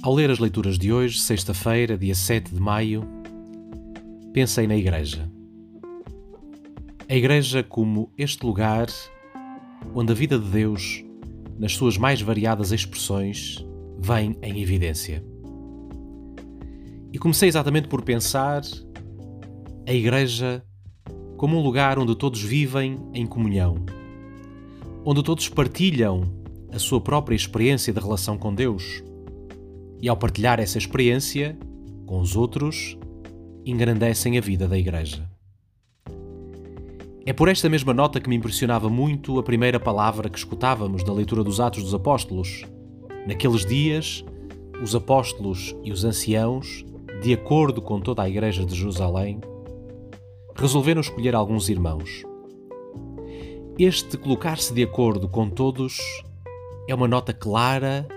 Ao ler as leituras de hoje, sexta-feira, dia 7 de maio, pensei na Igreja. A Igreja como este lugar onde a vida de Deus, nas suas mais variadas expressões, vem em evidência. E comecei exatamente por pensar a Igreja como um lugar onde todos vivem em comunhão, onde todos partilham a sua própria experiência de relação com Deus e ao partilhar essa experiência com os outros, engrandecem a vida da Igreja. É por esta mesma nota que me impressionava muito a primeira palavra que escutávamos da leitura dos Atos dos Apóstolos. Naqueles dias, os apóstolos e os anciãos, de acordo com toda a Igreja de Jerusalém, resolveram escolher alguns irmãos. Este colocar-se de acordo com todos é uma nota clara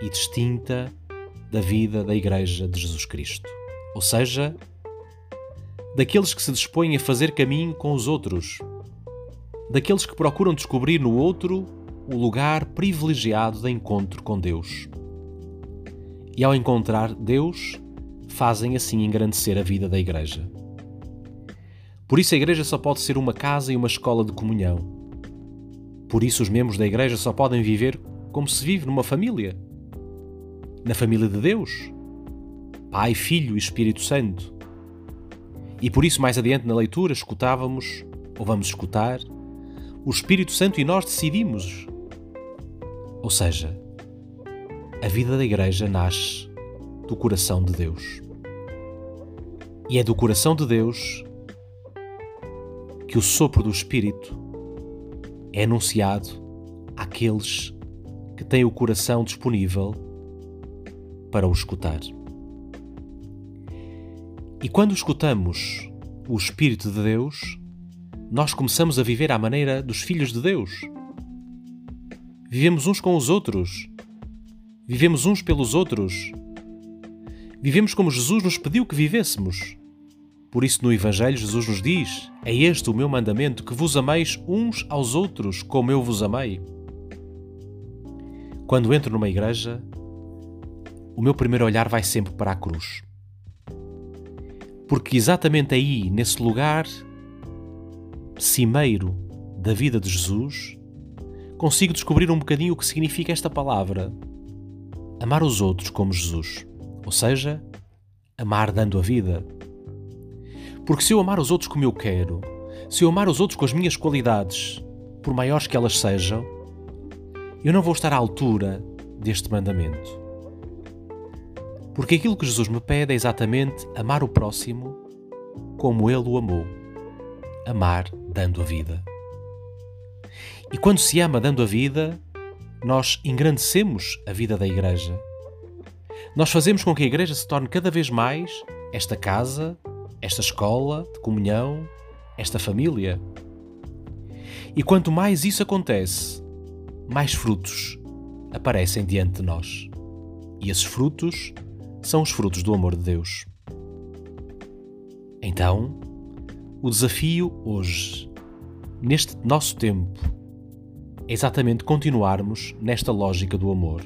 e distinta da vida da Igreja de Jesus Cristo. Ou seja, daqueles que se dispõem a fazer caminho com os outros, daqueles que procuram descobrir no outro o lugar privilegiado de encontro com Deus. E ao encontrar Deus, fazem assim engrandecer a vida da Igreja. Por isso a Igreja só pode ser uma casa e uma escola de comunhão. Por isso os membros da Igreja só podem viver como se vive numa família na família de Deus, Pai, Filho e Espírito Santo. E por isso, mais adiante na leitura, escutávamos, ou vamos escutar, o Espírito Santo e nós decidimos. Ou seja, a vida da Igreja nasce do coração de Deus. E é do coração de Deus que o sopro do Espírito é anunciado àqueles que têm o coração disponível para o escutar. E quando escutamos o Espírito de Deus, nós começamos a viver à maneira dos filhos de Deus. Vivemos uns com os outros. Vivemos uns pelos outros. Vivemos como Jesus nos pediu que vivêssemos. Por isso, no Evangelho, Jesus nos diz: É este o meu mandamento, que vos ameis uns aos outros, como eu vos amei. Quando entro numa igreja, o meu primeiro olhar vai sempre para a cruz. Porque exatamente aí, nesse lugar cimeiro da vida de Jesus, consigo descobrir um bocadinho o que significa esta palavra: amar os outros como Jesus. Ou seja, amar dando a vida. Porque se eu amar os outros como eu quero, se eu amar os outros com as minhas qualidades, por maiores que elas sejam, eu não vou estar à altura deste mandamento. Porque aquilo que Jesus me pede é exatamente amar o próximo como ele o amou. Amar dando a vida. E quando se ama dando a vida, nós engrandecemos a vida da Igreja. Nós fazemos com que a Igreja se torne cada vez mais esta casa, esta escola de comunhão, esta família. E quanto mais isso acontece, mais frutos aparecem diante de nós. E esses frutos são os frutos do amor de Deus. Então, o desafio hoje, neste nosso tempo, é exatamente continuarmos nesta lógica do amor.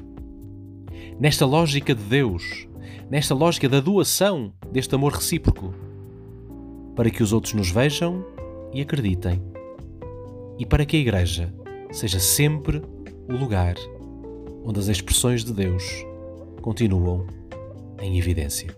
Nesta lógica de Deus, nesta lógica da doação deste amor recíproco, para que os outros nos vejam e acreditem, e para que a Igreja seja sempre o lugar onde as expressões de Deus continuam em evidência.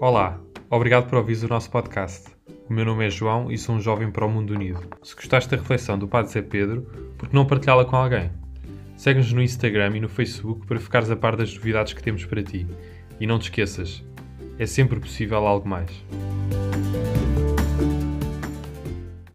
Olá, obrigado por ouvir o nosso podcast. O meu nome é João e sou um jovem para o mundo unido. Se gostaste da reflexão do Padre Zé Pedro, por que não partilhá-la com alguém? Segue-nos no Instagram e no Facebook para ficares a par das novidades que temos para ti. E não te esqueças, é sempre possível algo mais.